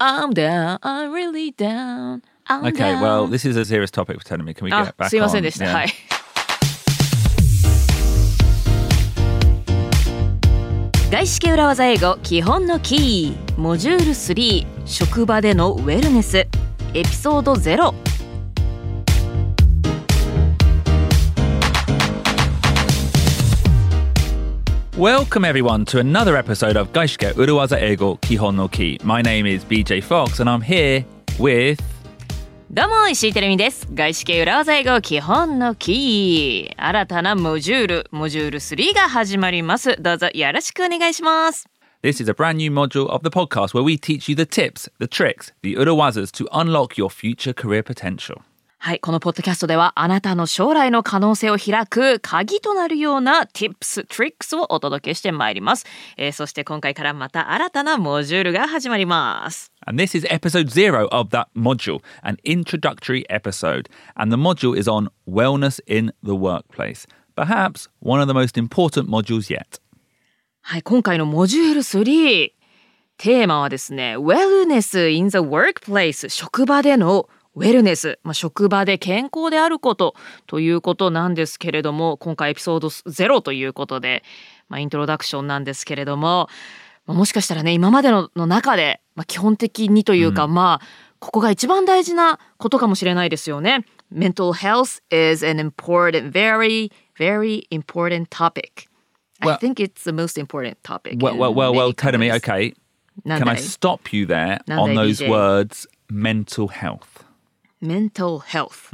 I'm down, I'm really down. I'm Okay, down. well, this is a serious topic for me. Can we あ get back すいません?でした。はい。外資系裏技英語基本のキーモジュール3職場でのウェルネスエピソード0 Welcome everyone to another episode of Gaishike Uruwaza Ego Kihon no Ki. My name is BJ Fox and I'm here with どうも石井てるみです外資系裏技英語基本のキー新たなモジュールモジュール3が始まりますどうぞよろしくお願いします This is a brand new module of the podcast where we teach you the tips, the tricks, the urawazas to unlock your future career potential. はい、このポッドキャストではあなたの将来の可能性を開く鍵となるような tips, tricks をお届けしてまいります、えーそして今回からまた新たなモジュールが始まります。And this is episode zero of that module, an introductory episode. And the module is on wellness in the workplace. Perhaps one of the most important modules yet. はい、今回のモジュール3テーマはですね Wellness in the workplace 職場でのウェルネス、まあ、職場で健康であることということなんですけれども今回エピソード0ということで、まあ、イントロダクションなんですけれども、まあ、もしかしたらね今までのの中で、まあ、基本的にというか、まあここが一番大事なことかもしれないですよね。Mental health is an important, very, very important topic. I Well- think it's the most important topic. Well, well, well, well tell me, okay, can だ I い stop you there on those words mental health? Mental health、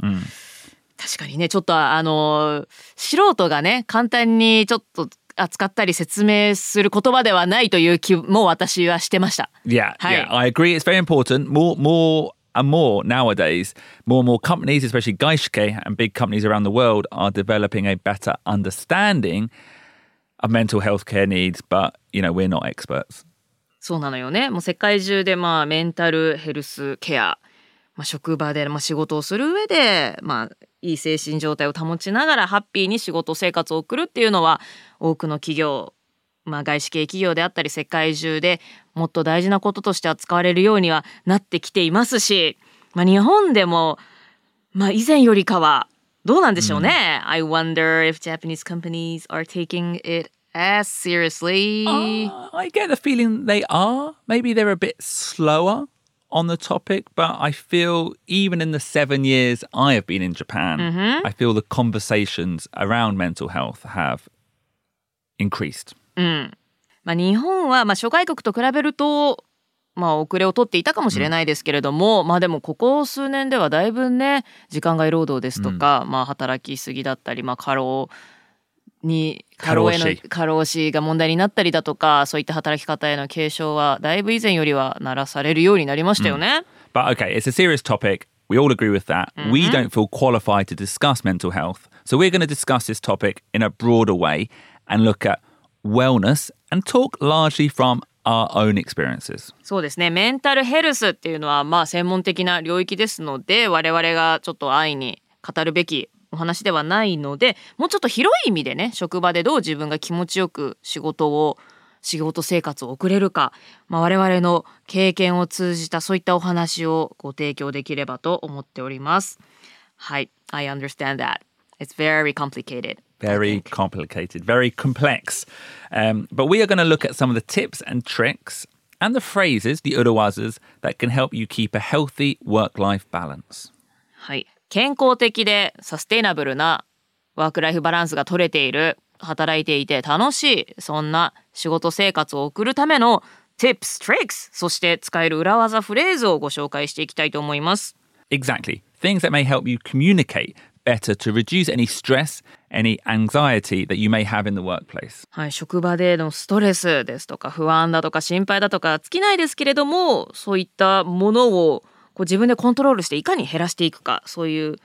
確かにねちょっとあの素人がね簡単にちょっと扱ったり説明する言葉ではないという気も私はしてました。Yeah, Hi. yeah, I agree. It's very important. More, more and more nowadays, more and more companies, especially Gaishke and big companies around the world, are developing a better understanding of mental health care needs. But you know, we're not experts. そうなのよね。もう世界中でまあメンタルヘルスケア、まあ、職場でまあ仕事をする上で、まあ、いい精神状態を保ちながらハッピーに仕事生活を送るっていうのは多くの企業、まあ、外資系企業であったり世界中でもっと大事なこととして扱われるようにはなってきていますし、まあ、日本でも、まあ、以前よりかはどうなんでしょうね。I wonder if Japanese companies are taking it as seriously. Uh, I get the feeling they are. Maybe they're a bit slower on the topic, but I feel even in the seven years I have been in Japan, I feel the conversations around mental health have increased. まあ、日本はまあ諸外国と比べると、まあ、遅れを取っていたかもしれないですけれども、まあでもここ数年ではだいぶね時間外労働ですとか、まあ、働きすぎだったり、まあ、過労に過労への過労死が問題になったりだとかそういった働き方への警鐘はだいぶ以前よりは鳴らされるようになりましたよね。But okay, it's a serious topic. We all agree with that. We don't feel qualified to discuss mental health. So we're going to discuss this topic in a broader way and look at wellness and talk largely from our own experiences. そうですねメンタルヘルスっていうのはまあ専門的な領域ですので我々がちょっと安易に語るべきお話ではないのでもうちょっと広い意味でね職場でどう自分が気持ちよく仕事を仕事生活を送れるか、まあ、我々の経験を通じたそういったお話をご提供できればと思っております。はい、I understand that. It's very complicated. Very complicated, very complex. Um, but we are going to look at some of the tips and tricks and the phrases, the urawazas, that can help you keep a healthy work life balance. はい、健康的でサステイナブルなワークライフバランスが取れている働いていて楽しいそんな仕事生活を送るための tips, tricks そして使える裏技フレーズをご紹介していきたいと思います。Exactly. Things that may help you communicate better to reduce any stress, any anxiety that you may have in the workplace. はい、職場でのストレスですとか不安だとか心配だとか尽きないですけれどもそういったものをこう自分でコントロールしていかに減らしていくかそういう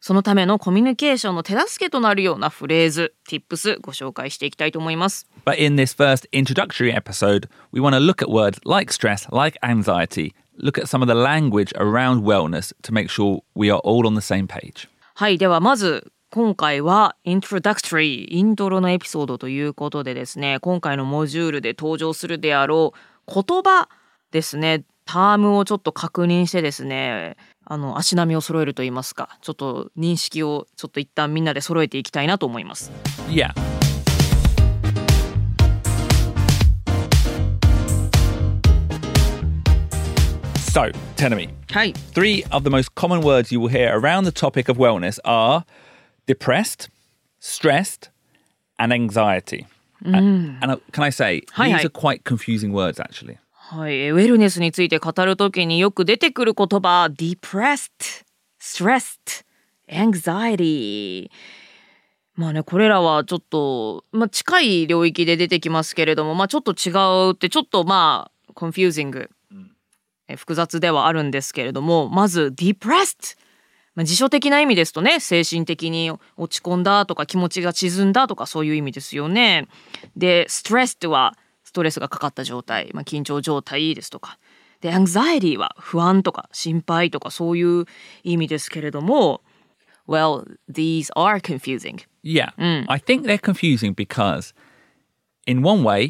そのためのコミュニケーションの手助けとなるようなフレーズ、tips ご紹介していきたいと思います。But in this first introductory episode, we want to look at words like stress, like anxiety, look at some of the language around wellness to make sure we are all on the same page. はい、ではまず今回は Introductory イントロのエピソードということでですね今回のモジュールで登場するであろう言葉ですねタームをちょっと確認してですねあの足並みを揃えると言いますかちょっと認識をちょっと一旦みんなで揃えていきたいなと思います Yeah. So, はい three of the most common words you will hear around the topic of wellness are depressed, stressed, and anxiety. And, and, uh, can I say, these are quite confusing words, actually. はい、ウェルネスについて語るときによく出てくる言葉 depressed, stressed, anxiety まあねこれらはちょっと、まあ、近い領域で出てきますけれどもまあちょっと違うってちょっとまあ confusing、え複雑ではあるんですけれどもまず depressed まあ、辞書的な意味ですとね精神的に落ち込んだとか気持ちが沈んだとかそういう意味ですよね。で stressed はストレスがかかった状態、まあ、緊張状態ですとかで anxiety は不安とか心配とかそういう意味ですけれども well these are confusing Yeah. I think they're confusing because, in one way,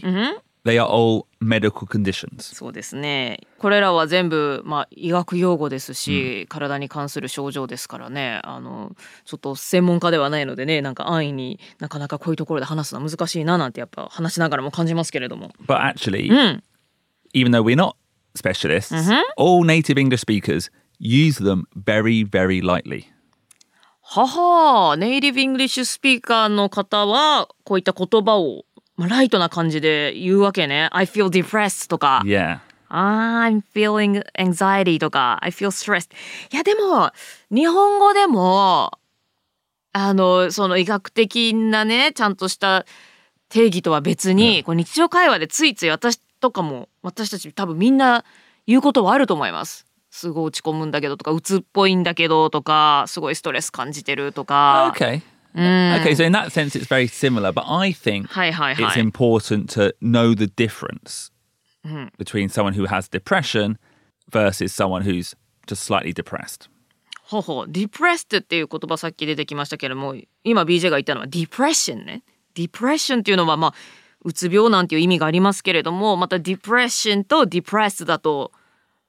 they are all medical conditions. そうですね。これらは全部、まあ、医学用語ですし、体に関する症状ですからね。あのちょっと専門家ではないのでねなんか安易になかなかこういうところで話すのは難しいななんてやっぱ話しながらも感じますけれども。But actually, even though we're not specialists, all native English speakers use them very, very lightly. はは native English speaker の方はこういった言葉を、まあ、ライトな感じで言うわけね。I feel depressed とか、Yeah. I'm feeling anxiety とか、I feel stressed。いやでも、日本語でも、あの、その医学的なね、ちゃんとした定義とは別に、こう日常会話でついつい私とかも、私たち多分みんな言うことはあると思います。すごい落ち込むんだけどとか、鬱っぽいんだけどとか、すごいストレス感じてるとか。Okay. Okay, so in that sense, it's very similar. But I think はいはいは it's い。important to know the difference between someone who has depression versus someone who's just slightly depressed. ほうほう。depressed っていう言葉さっき出てきましたけれども、今 BJ が言ったのは depression ね。depression っていうのはまあ、うつ病なんていう意味がありますけれども、また depression と depressed だと、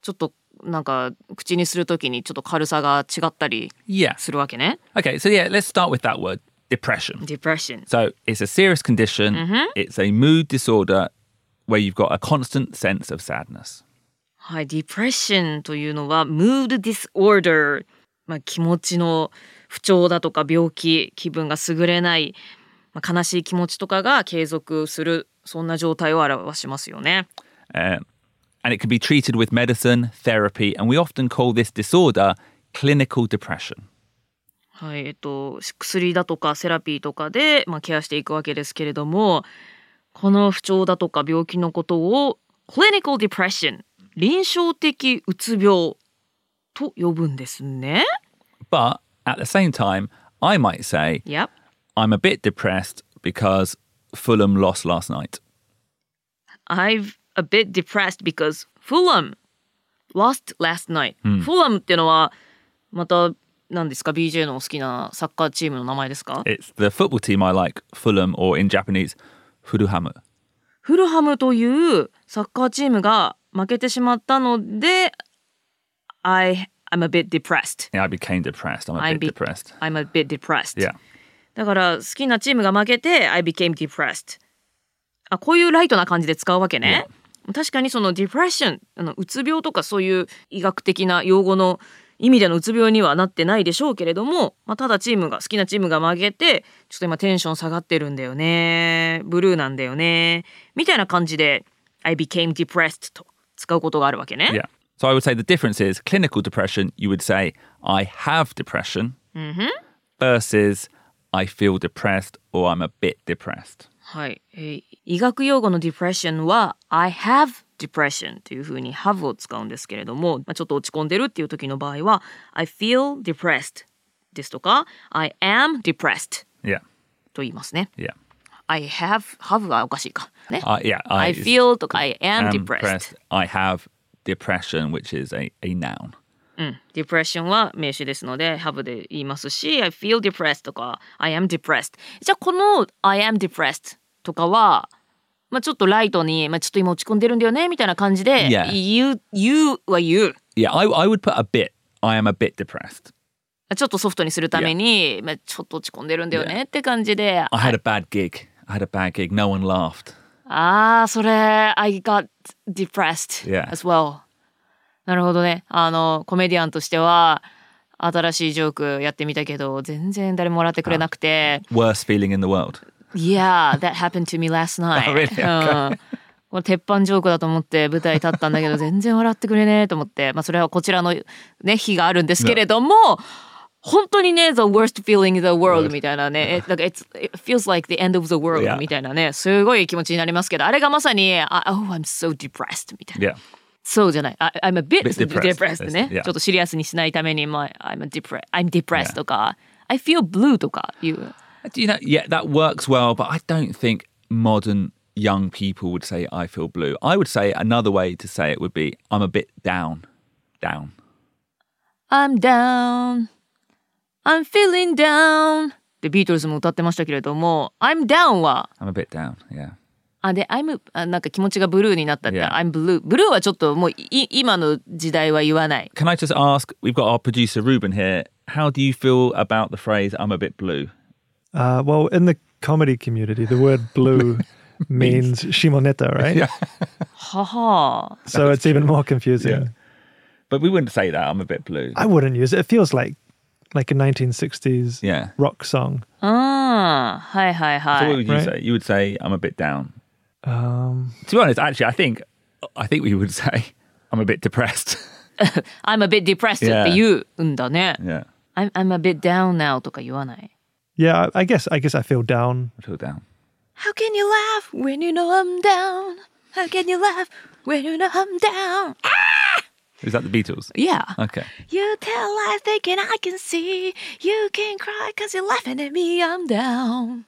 ちょっとなんか口にするときにちょっと軽さが違ったり Yeah. するわけね。Okay, so yeah, let's start with that word depression. depression。So it's a serious condition, it's a mood disorder where you've got a constant sense of sadness. はい、depression というのは mood disorder、まあ、気持ちの不調だとか病気気分が優れない、まあ、悲しい気持ちとかが継続するそんな状態を表しますよね。Um, and it can be treated with medicine, therapy, and we often call this disorder clinical depression. はい、えっと薬だとかセラピーとかで、まあ、ケアしていくわけですけれどもこの不調だとか病気のことを clinical depression 臨床的うつ病と呼ぶんですね。 But at the same time, I might say, Yep. I'm a bit depressed because Fulham lost last night. I'm a bit depressed because Fulham lost last night. Fulham っていうのはまた何ですか BJ の好きなサッカーチームの名前ですか It's the football team I like, Fulham, or in Japanese, Furuhamu. フルハムというサッカーチームが負けてしまったので I, I'm a bit depressed. Yeah, I became depressed. I'm a I'm bit be- depressed. I'm a bit depressed. Yeah. だから好きなチームが負けて I became depressed. あこういうライトな感じで使うわけね。確かにその depression あのうつ病とかそういう医学的な用語の意味でのうつ病にはなってないでしょうけれども、まあ、ただチームが好きなチームが負けてちょっと今テンション下がってるんだよねブルーなんだよねみたいな感じで I became depressed と使うことがあるわけね。Yeah. So I would say the difference is clinical depression, you would say, I have depression versus I feel depressed or I'm a bit depressed. はい、えー医学用語の depression は I have depression というふうに have を使うんですけれども、まあ、ちょっと落ち込んでるっていう時の場合は I feel depressed ですとか I am depressed. と言いますね。Yeah. I have have はおかしいか。ね。Uh, yeah. I feel とか I am am depressed。I have depression, which is a, a noun. うん、depression は名詞ですので have で言いますし I feel depressed とか I am depressed じゃあこの I am depressed とかはまあちょっとライトに、まあちょっと今落ち込んでるんだよねみたいな感じで Yeah. 言う言うは言う。Yeah, I, I would put a bit. I am a bit depressed. ちょっとソフトにするために、まあちょっと落ち込んでるんだよねって感じで。I had a bad gig. I had a bad gig. No one laughed. ああ、それ、I got depressed Yeah. as well. なるほどね。あの、コメディアンとしては、新しいジョークやってみたけど、全然誰も笑ってくれなくて、Worst feeling in the world. Yeah, that happened to me last night. Oh, really? うんこれ鉄板ジョークだと思って舞台立ったんだけど全然笑ってくれねえと思って、まあ、それはこちらのね日があるんですけれども、本当にね the worst feeling in the world みたいなね、えなんか it feels like the end of the world. みたいなねすごい気持ちになりますけどあれがまさにあ oh I'm so depressed みたいな.そうじゃない。I, I'm a bit, depressed. ね。ちょっとシリアスにしないために、まあ、I'm, a depre- I'm depressed とか、I feel blue とかいう。You know, yeah, that works well, but I don't think modern young people would say I feel blue. I would say another way to say it would be I'm a bit down. Down. I'm down, I'm feeling down でビートルズも歌ってましたけれども I'm down は I'm a bit down. Yeah. あで I'm あなんか気持ちがブルーになったって、 Yeah. I'm blue ブルーはちょっともうい今の時代は言わない Can I just ask? We've got our producer Ruben here. How do you feel about the phrase "I'm a bit blue"? Uh, well, in the comedy community, the word blue means shimoneta, right? Yeah. はは So it's even more confusing. Yeah. But we wouldn't say that. I'm a bit blue. I wouldn't use it. It feels like like a 1960s Yeah. rock song. うんはいはい So は what い would you Right. say? You would say I'm a bit down. Um, To be honest, actually, I think I think we would say I'm a bit depressed. I'm a bit depressed Yeah. って言うんだね、 yeah, I'm, I'm a bit down now とか言わない yeah, I I guess I guess I feel down. I feel down. How can you laugh when you know I'm down? How can you laugh when you know I'm down? Is that the Beatles? Yeah. Okay. You tell lies thinking I can see. You can cry cause you're laughing at me. I'm down.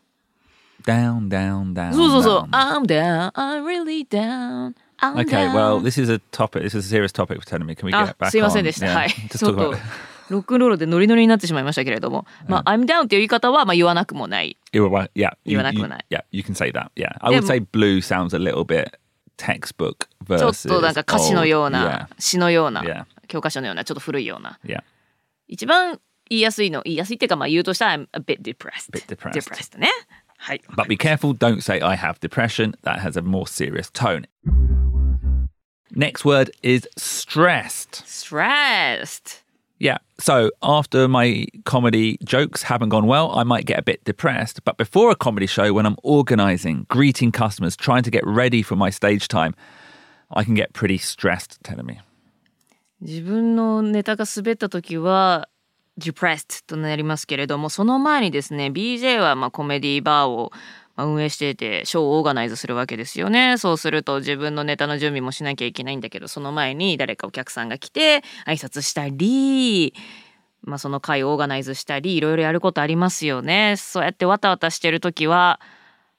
Down, down, down. そうそうそう。 down. I'm down. I'm really down. I'm Okay, down. well, this is a topic. This is a serious topic for telling me. Can we あ get back すいません on? でした。 Yeah, はい。 Just ちょ talk っと about ロックンロールでノリノリになってしまいましたけれども、まあ、I'm down っていう言い方はまあ言わなくもない。Right. Yeah. You, You were you- like- yeah, you can say that. Yeah. I would say blue sounds a little bit textbook ちょっ versus. となんか歌詞のよう.な、詩のような教科書のような、ちょっと古いような。一番言いやすいの、言いやすいっていうかまあ言うとしたら I'm a bit depressed. Bit depressed. depressed ね。はい。But be careful, don't say I have depression. That has a more serious tone. Next word is stressed. stressed. Yeah. So after my comedy jokes haven't gone well, I might get a bit depressed. But before a comedy show, when I'm organizing, greeting customers, trying to get ready for my stage time, I can get pretty stressed, telling me. 自分のネタが滑った時は depressed となりますけれどもその前にですね BJ はまあコメディバーをまあ 運営していてショーをオーガナイズするわけですよね。そうすると自分のネタの準備もしなきゃいけないんだけどその前に誰かお客さんが来て挨拶したりまあその会をオーガナイズしたりいろいろやることありますよね。そうやってわたわたしてる時は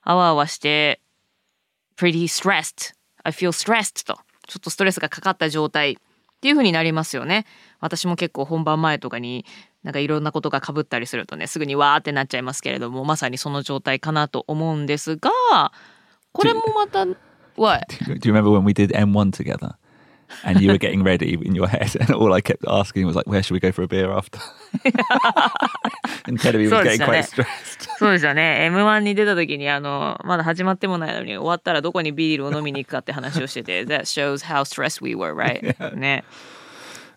あわあわして pretty stressed. I feel stressed と。ちょっとストレスがかかった状態。っていう風になりますよね私も結構本番前とかになんかいろんなことがかぶったりするとねすぐにわーってなっちゃいますけれどもまさにその状態かなと思うんですがこれもまた What? Do you remember when we did M1 together? And you were getting ready in your head, and all I kept asking was like, "Where should we go for a beer after?" and Teddy was getting quite stressed. そうですよね M1 に出た時にあのまだ始まってもないのに終わったらどこにビールを飲みに行くかって話をしてて That shows how stressed we were right? ね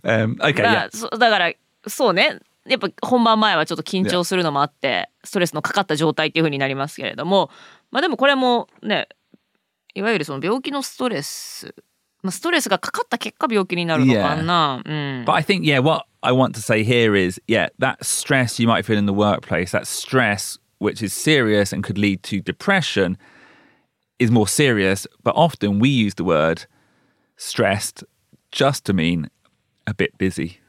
Um, okay, ま yeah. だからそうねやっぱ本番前はちょっと緊張するのもあってストレスのかかった状態っていう風になりますけれどもまあでもこれもねいわゆるその病気のストレス、まあ、ストレスがかかった結果病気になるのかな、うん But I think, yeah, what I want to say here is, yeah, that stress you might feel in the workplace, that stress which is serious and could lead to depression, is more serious. But often we use the word stressed just to mean a bit busy.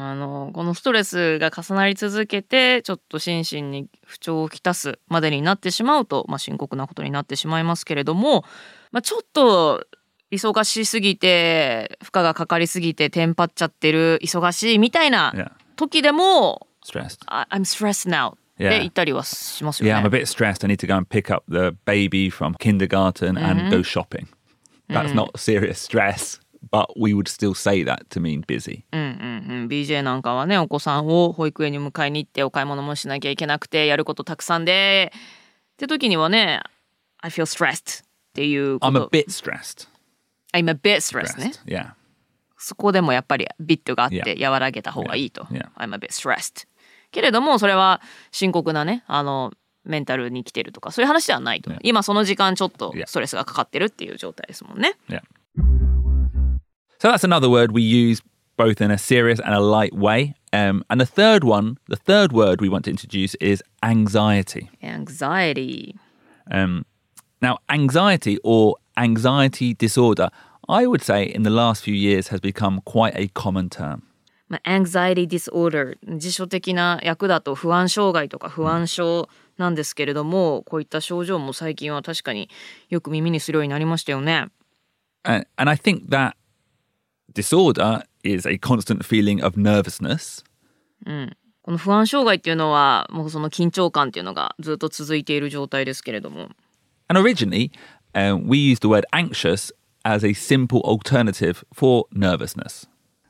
あのこのストレスが重なり続けてちょっと心身に不調をきたすまでになってしまうと、まあ、深刻なことになってしまいますけれども、まあ、ちょっと忙しすぎて負荷がかかりすぎてテンパっちゃってる忙しいみたいな.時でも Stressed. I'm stressed now で Yeah. 言ったりはしますよ Yeah, I'm ね。a bit stressed. I need to go and pick up the baby from kindergarten and go shopping. That's not serious stress, but we would still say that to mean busy. うんうん、BJ なんかはねお子さんを保育園に迎えに行ってお買い物もしなきゃいけなくてやることたくさんでって時にはね I feel stressed っていうこ I'm a と bit stressed. I'm a bit stressed ね. Yeah. そこでもやっぱりビットがあって.和らげた方がいいと。Yeah. I'm a bit stressed. けれどもそれは深刻なねあのメンタルに来てるとかそういう話ではないと。今その時間ちょっと.ストレスがかかってるっていう状態ですもんね。Yeah. So that's another word we use both in a serious and a light way. Um, and the third one, the third word we want to introduce is anxiety. anxiety. Um, now, anxiety or anxiety disorder, I would say in the last few years has become quite a common term. まあ、anxiety disorder 辞書的な訳だと不安障害とか不安症なんですけれども、こういった症状も最近は確かによく耳にするようになりましたよね。And, and I think that disorder is a constant feeling of nervousness. この不安障害っていうのはもうその緊張感っていうのがずっと続いている状態ですけれども And originally, um, we used the word anxious as a simple alternative for nervousness.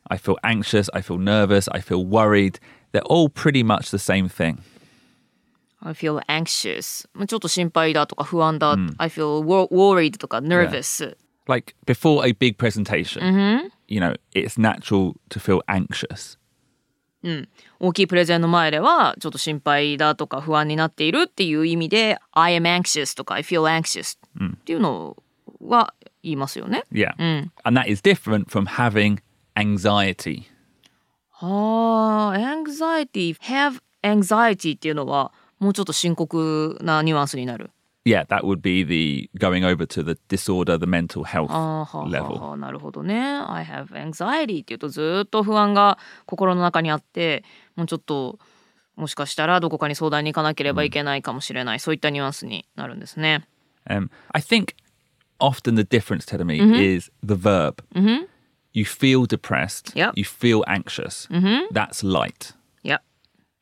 I feel anxious, I feel nervous, I feel worried. They're all pretty much the same thing. I feel anxious まあちょっと心配だとか不安だ、I feel wor- worried とか nervous、 Like before a big presentation, you know, it's natural to feel anxious. 大きいプレゼンの前ではちょっと心配だとか不安になっているっていう意味で I am anxious とか I feel anxious っていうのは言いますよね。Yeah. And that is different from having anxiety. はあ anxiety have anxiety っていうのはもうちょっと深刻なニュアンスになる。Yeah, that would be the going over to the disorder, the mental health あーはあはあ level. はあなるほどね。I have anxiety っていうとずっと不安が心の中にあってもうちょっともしかしたらどこかに相談に行かなければいけないかもしれない、そういったニュアンスになるんですね。 Um, I think often the difference, Tedemi, is the verb. You feel depressed. Yep. You feel anxious. That's light. いや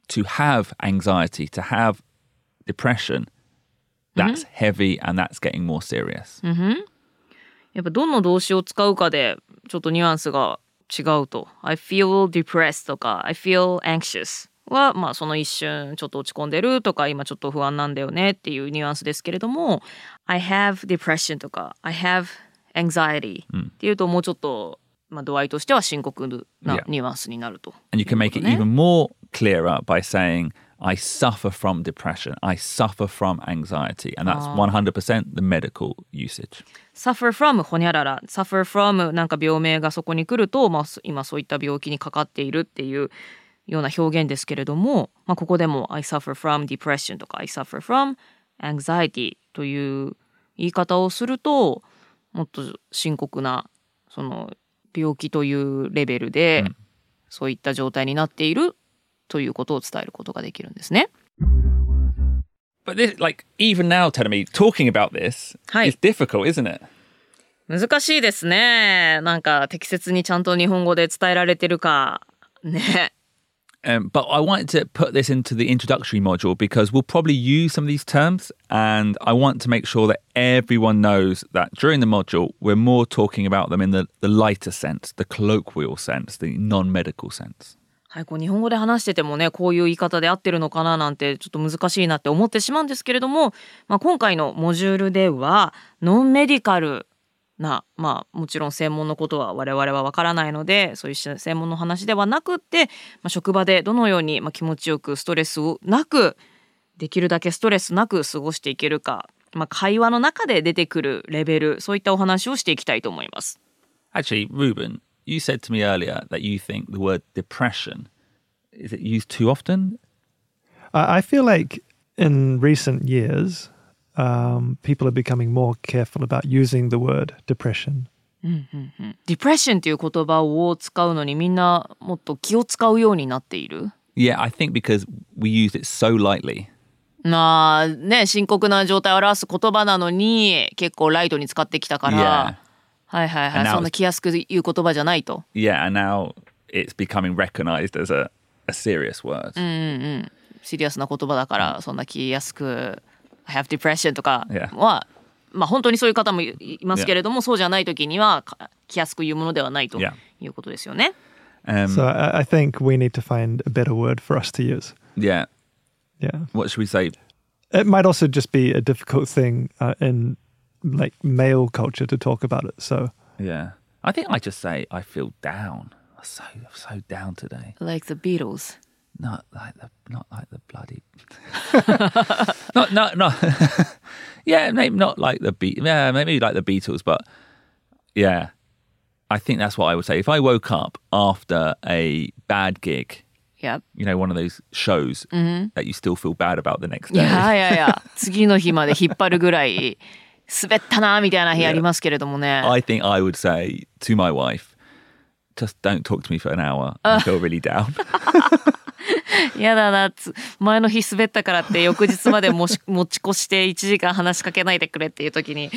To have anxiety, to have depression, that's heavy and that's getting more serious. やっぱどの動詞を使うかでちょっとニュアンスが違うと。I feel depressed とか I feel anxious はまあその一瞬ちょっと落ち込んでるとか今ちょっと不安なんだよねっていうニュアンスですけれども I have depression とか I have anxiety っていうともうちょっとまあ度合いとしては深刻な.ニュアンスになると。And you can make it even more clearer by saying, I suffer from depression. I suffer from anxiety. And that's 100% the medical usage. suffer from ほにゃらら suffer from なんか病名がそこに来ると、まあ、そ今そういった病気にかかっているっていうような表現ですけれども、まあ、ここでも I suffer from depression とか I suffer from anxiety という言い方をするともっと深刻なその病気というレベルで、そういった状態になっているということを伝えることができるんですね。 But this, like, even now, telling me, talking about this Hi. is difficult, isn't it? 難しいですね。なんか適切にちゃんと日本語で伝えられてるかね。 Um, but I wanted to put this into the introductory module because we'll probably use some of these terms, and I want to make sure that everyone knows that during the module we're more talking about them in the, the lighter sense, the colloquial sense, the non medical sense. はい、こう日本語で話しててもねこういう言い方で合ってるのかななんてちょっと難しいなって思ってしまうんですけれども、まあ、今回のモジュールではノンメディカルなまあもちろん専門のことは我々はわからないのでそういう専門の話ではなくって、まあ、職場でどのようにまあ気持ちよくストレスをなくできるだけストレスなく過ごしていけるか、まあ、会話の中で出てくるレベルそういったお話をしていきたいと思います。Actually, Ruben, you said to me earlier that you think the word depression is it used too often? I, I feel like in recent years, um, people are becoming more careful about using the word depression. ディプレッションっていう言葉を使うのにみんなもっと気を使うようになっている Yeah, I think because we used it so lightly. まあね深刻な状態を表す言葉なのに結構ライトに使ってきたから、 はいはいはいそんな気安く言う言葉じゃないと Yeah, and now it's becoming recognized as a, a serious word. シリアスな言葉だからそんな気安く「I have depression」とか Yeah. は、まあ本当にそういう方もいいますけれども、そうじゃない時にはか気安く言うものではないと Yeah. いうことですよね。Um, So I, I think we need to find a better word for us to use. yeah. Yeah. What should we say? It might also just be a difficult thing uh, in like male culture to talk about it. So Yeah. I think I just say I feel down. I'm so so down today. Like the Beatles. Not like the not like the bloody not not not yeah maybe not like the beat yeah maybe like the Beatles but yeah I think that's what I would say if I woke up after a bad gig Yep. you know one of those shows that you still feel bad about the next い day やいやいや次の日まで引っ張るぐらい 滑ったなみたいな日ありますけれどもね。I think I would say to my wife just don't talk to me for an hour I feel really down やだなつ前の日滑ったからって翌日までもし持ち越して1時間話しかけないでくれっていう時に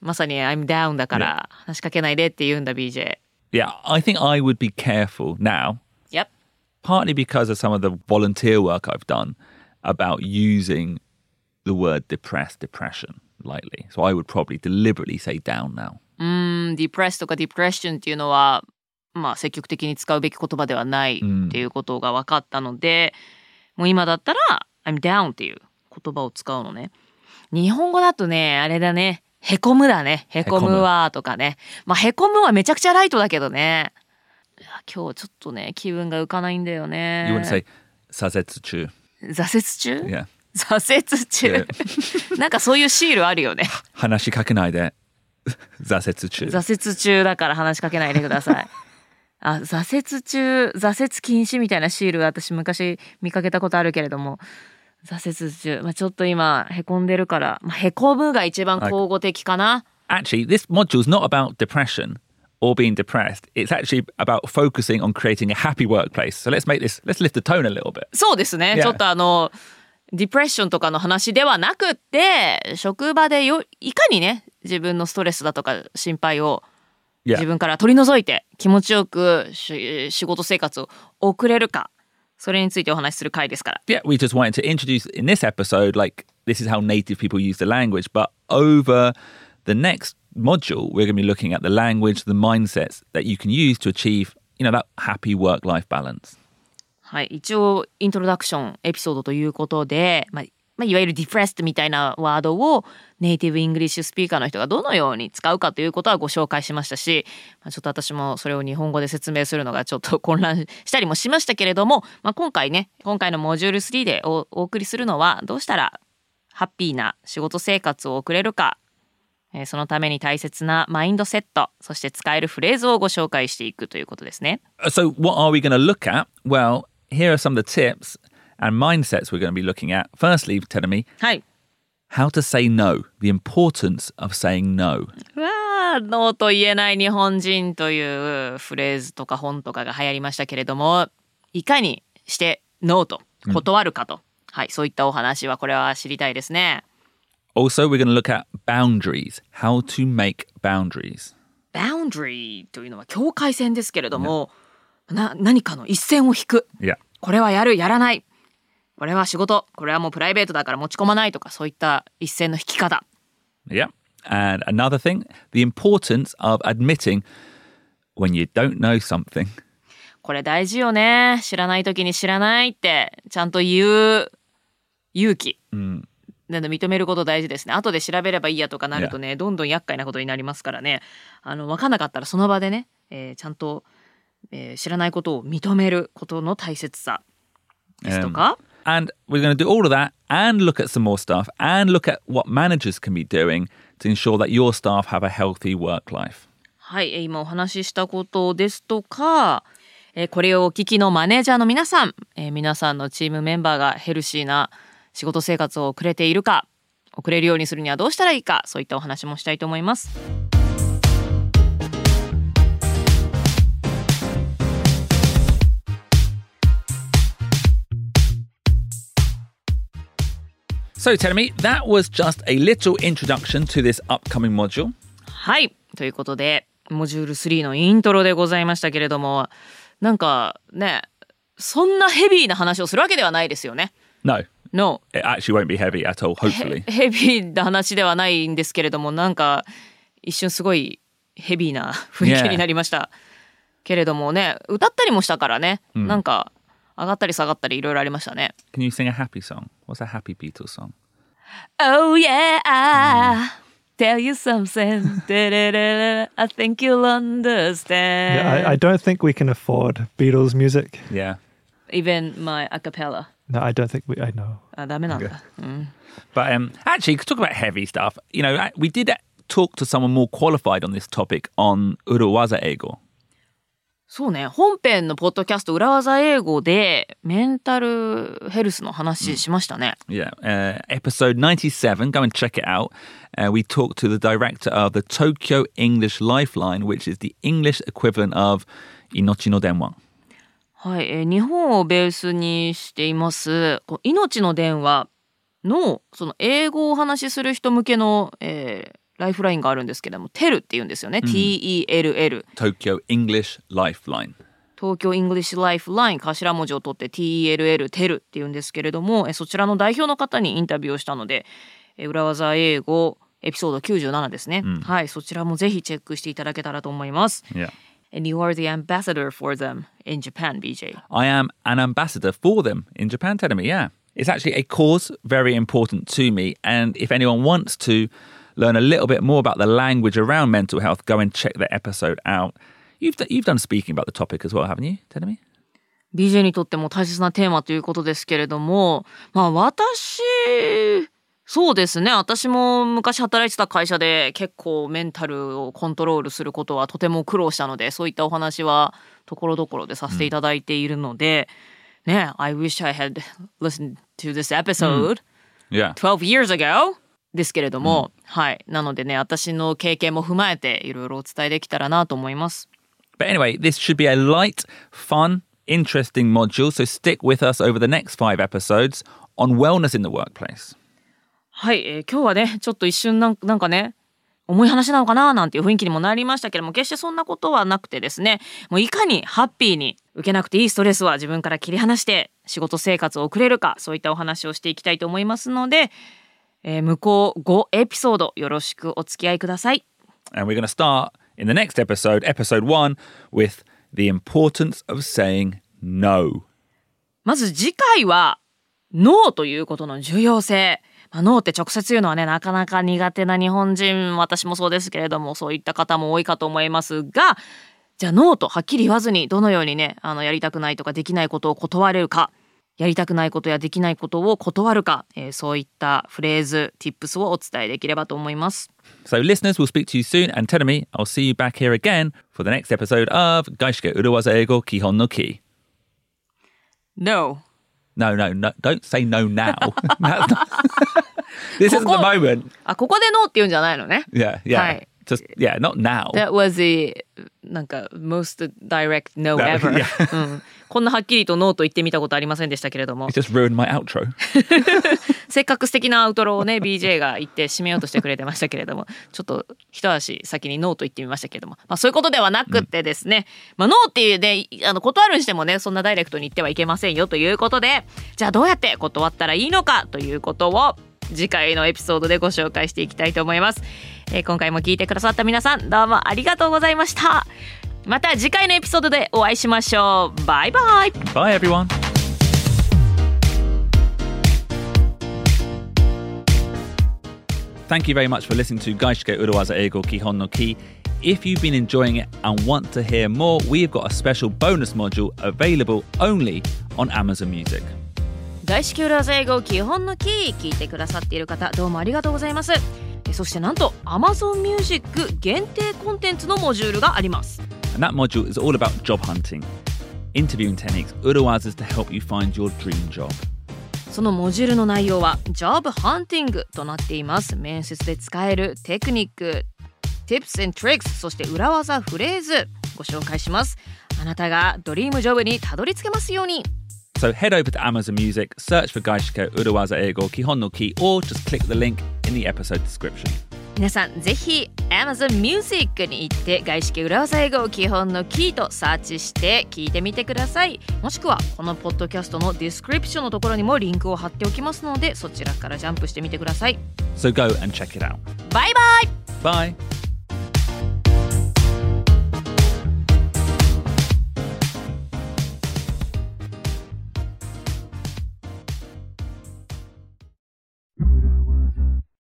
まさに「I'm down」だから話しかけないでって言うんだ BJ。yeah I think I would be careful now Yep. partly because of some of the volunteer work I've done about using the word depressed, depression lightly. So I would probably deliberately say down now. うん、depress とか depression っていうのは、まあ、積極的に使うべき言葉ではないっていうことが分かったので、もう今だったら I'm down っていう言葉を使うのね。日本語だとね、あれだね。へこむだね。へこむわとかね。まあ、へこむはめちゃくちゃライトだけどね。今日ちょっとね、気分が浮かないんだよね。You want to say sazetsu. 挫折中？Yeah. 挫折中。なんかそういうシールあるよね。Hanashi kakenaide. Zasetsu. 挫折中だから話しかけないでください。あ、挫折中、挫折禁止みたいなシール私昔見かけたことあるけれども、挫折中、まあ、ちょっと今へこんでるから、まあ、へこむが一番口語的かな。Actually, this module's not about depression or being depressed. It's actually about focusing on creating a happy workplace. So let's make this, let's lift the tone a little bit. そうですね。Yeah. ちょっとあの、ディプレッションとかの話ではなくって、職場でよ、いかにね、自分のストレスだとか心配を.自分から取り除いて気持ちよくし仕事生活を送れるか。それについてお話しする回ですから。yeah, we just wanted to introduce in this episode, like, this is how native people use the language. But over the next module, we're going to be looking at the language, the mindsets that you can use to achieve, you know, that happy work life balance. はい、一応イントロダクションエピソードということで、まあまあ、いわゆる depressed みたいなワードをnative English speaker の人がどのように使うかということはご紹介しましたし、まあ、ちょっと私もそれを日本語で説明するのがちょっと混乱したりもしましたけれども、まあ、今回ね今回のモジュール3でお送りするのはどうしたらハッピーな仕事生活を送れるかえーそのために大切なマインドセットそして使えるフレーズをご紹介していくということですね。So, what are we going to look at? Well, here are some of the tips and mindsets we're going to be looking at. Firstly, telling me はい how to say no, the importance of saying no. うわあ、ノーと言えない日本人というフレーズとか本とかが流行りましたけれども、いかにしてノーと断るかと、はい、そういったお話はこれは知りたいですね。 Also, we're going to look at boundaries, how to make boundaries. boundary というのは境界線ですけれども、 な何かの一線を引く。Yeah. これはやる、やらない。これは仕事、これはもうプライベートだから持ち込まないとか、そういった一線の引き方。Yeah. And another thing, the importance of admitting when you don't know something. これ大事よね。知らない時に知らないってちゃんと言う勇気。なので認めること大事ですね。後で調べればいいやとかなるとね、どんどん厄介なことになりますからね。あの分かんなかったらその場でね、えーちゃんと、えー知らないことを認めることの大切さですとか？And we're going to do all of that and look at some more stuff and look at what managers can be doing to ensure that your staff have a healthy work life. はい、えー今お話ししたことですとか、えーこれをお聞きのマネージャーの皆さん、えー皆さんのチームメンバーがヘルシーな仕事生活を送れているか、送れるようにするにはどうしたらいいか、そういったお話もしたいと思います。So, tell me, that was just a little introduction to this upcoming module. はい、ということで、モジュール3のイントロでございましたけれども、なんかね、そんなヘビーな話をするわけではないですよね。No, No. It actually won't be heavy at all, hopefully. ヘビーな話ではないんですけれどもなんか一瞬すごいヘビーな雰囲気になりました、けれどもね歌ったりもしたからね、なんか上がったり下がったりいろいろありましたね Can you sing a happy song? What's a happy Beatles song? Oh yeah tell you something I think you'll understand Yeah, I, I don't think we can afford Beatles music. Yeah. even my a cappella No, I don't think we. I know. あダメなんだ、 But um, actually, to talk about heavy stuff, you know, uh, we did talk to someone more qualified on this topic on Uruwaza Ego. そうね本編のポッドキャスト裏技英語でメンタルヘルスの話しましたね、Yeah, uh, episode 97. Go and check it out. Uh, we talked to the director of the Tokyo English Lifeline, which is the English equivalent of いのちの電話。 はい、えー日本をベースにしていますいのちの電話のその英語をお話しする人向けの、えーライフラインがあるんですけども TEL って言うんですよね、TELL Tokyo English Lifeline. 東京 English Lifeline 頭文字を取って TELL テルって言うんですけれどもえーそちらの代表の方にインタビューをしたのでえー裏技英語エピソード97ですね、はいそちらもぜひチェックしていただけたらと思います Yeah. And you are the ambassador for them in Japan, BJ I am an ambassador for them in Japan, me, yeah. It's actually a cause very important to me. And if anyone wants to learn a little bit more about the language around mental health, go and check the episode out. You've, d- you've done speaking about the topic as well, haven't you, me? BJ にとっても大切なテーマということですけれどもまあ私そうですね私も昔働いてた会社で結構メンタルをコントロールすることはとても苦労したのでそういったお話はところどころでさせていただいているので、ね I wish I had listened to this episode、Yeah. 12 years ago ですけれども、はいなのでね私の経験も踏まえていろいろお伝えできたらなと思います。But anyway, this should be a light, fun, interesting module. So stick with us over the next five episodes on wellness in the workplace. はい、えー今日はねちょっと一瞬なんなんかね重い話なのかななんていう雰囲気にもなりましたけども決してそんなことはなくてですねもういかにハッピーに受けなくていいストレスは自分から切り離して仕事生活を送れるかそういったお話をしていきたいと思いますので、えー向こう5エピソードよろしくお付き合いください。And we're going to start in the next episode, episode one, with the importance of saying no. まず次回はノーということの重要性。まあ、ノーって直接言うのはねなかなか苦手な日本人私もそうですけれどもそういった方も多いかと思いますがじゃあノーとはっきり言わずにどのようにねあのやりたくないとかできないことを断れるかやりたくないことやできないことを断るか、えーそういったフレーズ tips をお伝えできればと思います。So, listeners, we'll speak to you soon. And tell me, I'll see you back here again for the next episode of Gaishike Uruwaza Ego Kihon no Ki. No No, no, no. Don't say no now. This isn't the moment. あここでノーって言うんじゃないのね。Yeah, yeah. Hi. Just, yeah, not now. That was the なんか most direct no ever. うん、こんなはっきりとノーと言ってみたことありませんでしたけれども。Just ruined my outro. せっかく素敵なアウトロをね BJ が言って締めようとしてくれてましたけれどもちょっと一足先にノーと言ってみましたけれども、まあ、そういうことではなくってですね、まあ、ノーっていうねあの断るにしてもねそんなダイレクトに言ってはいけませんよということで。じゃあどうやって断ったらいいのかということを次回のエピソードでご紹介していきたいと思います、えー今回も聞いてくださった皆さんどうもありがとうございましたまた次回のエピソードでお会いしましょうバイバイ Bye, everyone. Thank you very much for listening to Gaishike Uruwaza Ego Kihon no Ki. If you've been enjoying it and want to hear more, we've got a special bonus module available only on Amazon Music. 外資級ラザ英語基本のキー聞いてくださっている方どうもありがとうございます。えそしてなんと Amazon Music 限定コンテンツのモジュールがあります。And that module is all about job hunting, interviewing techniques, Uruwazas to help you find your dream job. そのモジュールの内容は Job Hunting となっています。面接で使えるテクニック Tips and Tricks そして裏技フレーズご紹介します。あなたが dream job にたどり着けますように So head over to Amazon Music, search for 外資系裏技英語基本のキ, or just click the link in the episode description. 皆さんぜひ Amazon Music に行って外資系裏技英語基本のキとサーチして聞いてみてくださいもしくはこのポッドキャストのディスクリプションのところにもリンクを貼っておきますのでそちらからジャンプしてみてください So go and check it out. バイバイ Bye.